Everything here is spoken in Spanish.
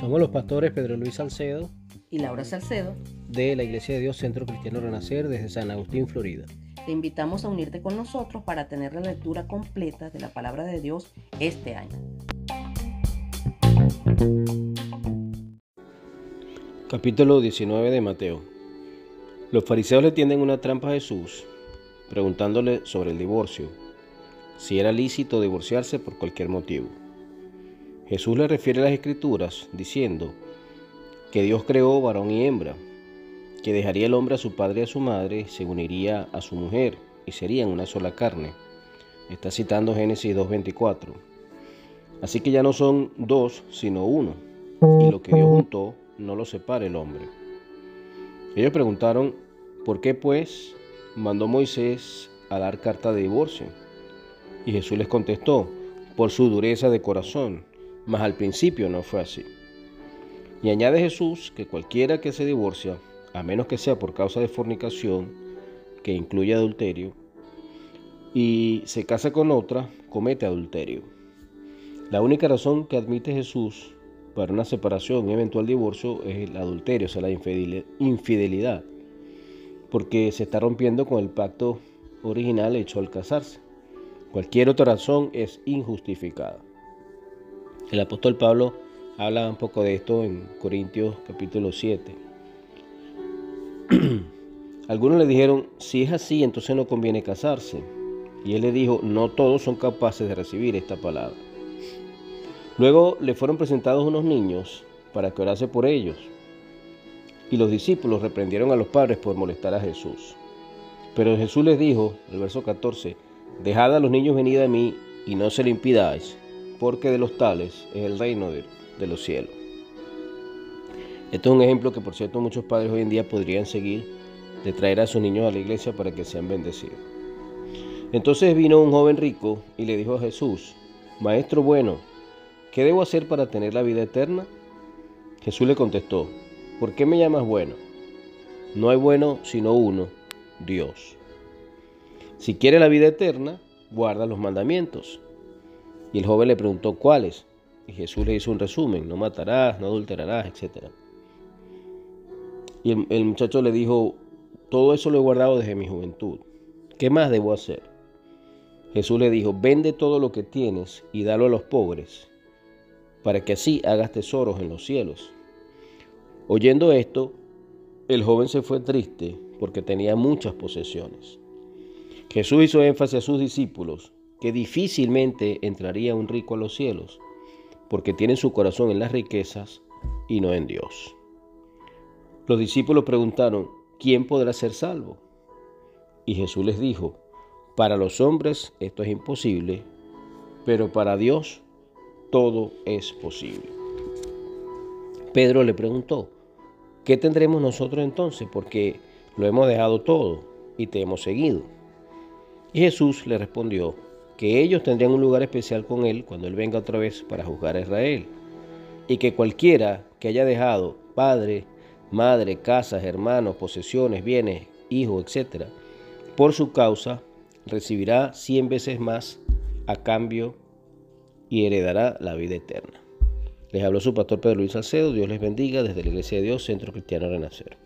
Somos los pastores Pedro Luis Salcedo y Laura Salcedo de la Iglesia de Dios Centro Cristiano Renacer desde San Agustín, Florida. Te invitamos a unirte con nosotros para tener la lectura completa de la palabra de Dios este año. Capítulo 19 de Mateo. Los fariseos le tienden una trampa a Jesús, preguntándole sobre el divorcio, si era lícito divorciarse por cualquier motivo. Jesús le refiere a las escrituras diciendo que Dios creó varón y hembra, que dejaría el hombre a su padre y a su madre, se uniría a su mujer y serían una sola carne. Está citando Génesis 2.24. Así que ya no son dos, sino uno. Y lo que Dios juntó, no lo separa el hombre. Ellos preguntaron, ¿por qué pues mandó Moisés a dar carta de divorcio? Y Jesús les contestó, por su dureza de corazón mas al principio no fue así. Y añade Jesús que cualquiera que se divorcia, a menos que sea por causa de fornicación, que incluye adulterio, y se casa con otra, comete adulterio. La única razón que admite Jesús para una separación y eventual divorcio es el adulterio, o sea, la infidelidad, porque se está rompiendo con el pacto original hecho al casarse. Cualquier otra razón es injustificada. El apóstol Pablo habla un poco de esto en Corintios capítulo 7. Algunos le dijeron, si es así, entonces no conviene casarse. Y él le dijo, no todos son capaces de recibir esta palabra. Luego le fueron presentados unos niños para que orase por ellos. Y los discípulos reprendieron a los padres por molestar a Jesús. Pero Jesús les dijo, el verso 14, dejad a los niños venir a mí y no se lo impidáis porque de los tales es el reino de, los cielos. Esto es un ejemplo que por cierto muchos padres hoy en día podrían seguir de traer a sus niños a la iglesia para que sean bendecidos. Entonces vino un joven rico y le dijo a Jesús, Maestro bueno, ¿qué debo hacer para tener la vida eterna? Jesús le contestó, ¿por qué me llamas bueno? No hay bueno sino uno, Dios. Si quiere la vida eterna, guarda los mandamientos. Y el joven le preguntó cuáles. Y Jesús le hizo un resumen, no matarás, no adulterarás, etc. Y el, muchacho le dijo, todo eso lo he guardado desde mi juventud. ¿Qué más debo hacer? Jesús le dijo, vende todo lo que tienes y dalo a los pobres, para que así hagas tesoros en los cielos. Oyendo esto, el joven se fue triste porque tenía muchas posesiones. Jesús hizo énfasis a sus discípulos que difícilmente entraría un rico a los cielos, porque tiene su corazón en las riquezas y no en Dios. Los discípulos preguntaron, ¿quién podrá ser salvo? Y Jesús les dijo, para los hombres esto es imposible, pero para Dios todo es posible. Pedro le preguntó, ¿qué tendremos nosotros entonces? Porque lo hemos dejado todo y te hemos seguido. Jesús le respondió, que ellos tendrían un lugar especial con Él cuando Él venga otra vez para juzgar a Israel, y que cualquiera que haya dejado padre, madre, casas, hermanos, posesiones, bienes, hijos, etc., por su causa, recibirá cien veces más a cambio y heredará la vida eterna. Les habló su pastor Pedro Luis Salcedo, Dios les bendiga desde la Iglesia de Dios, Centro Cristiano Renacer.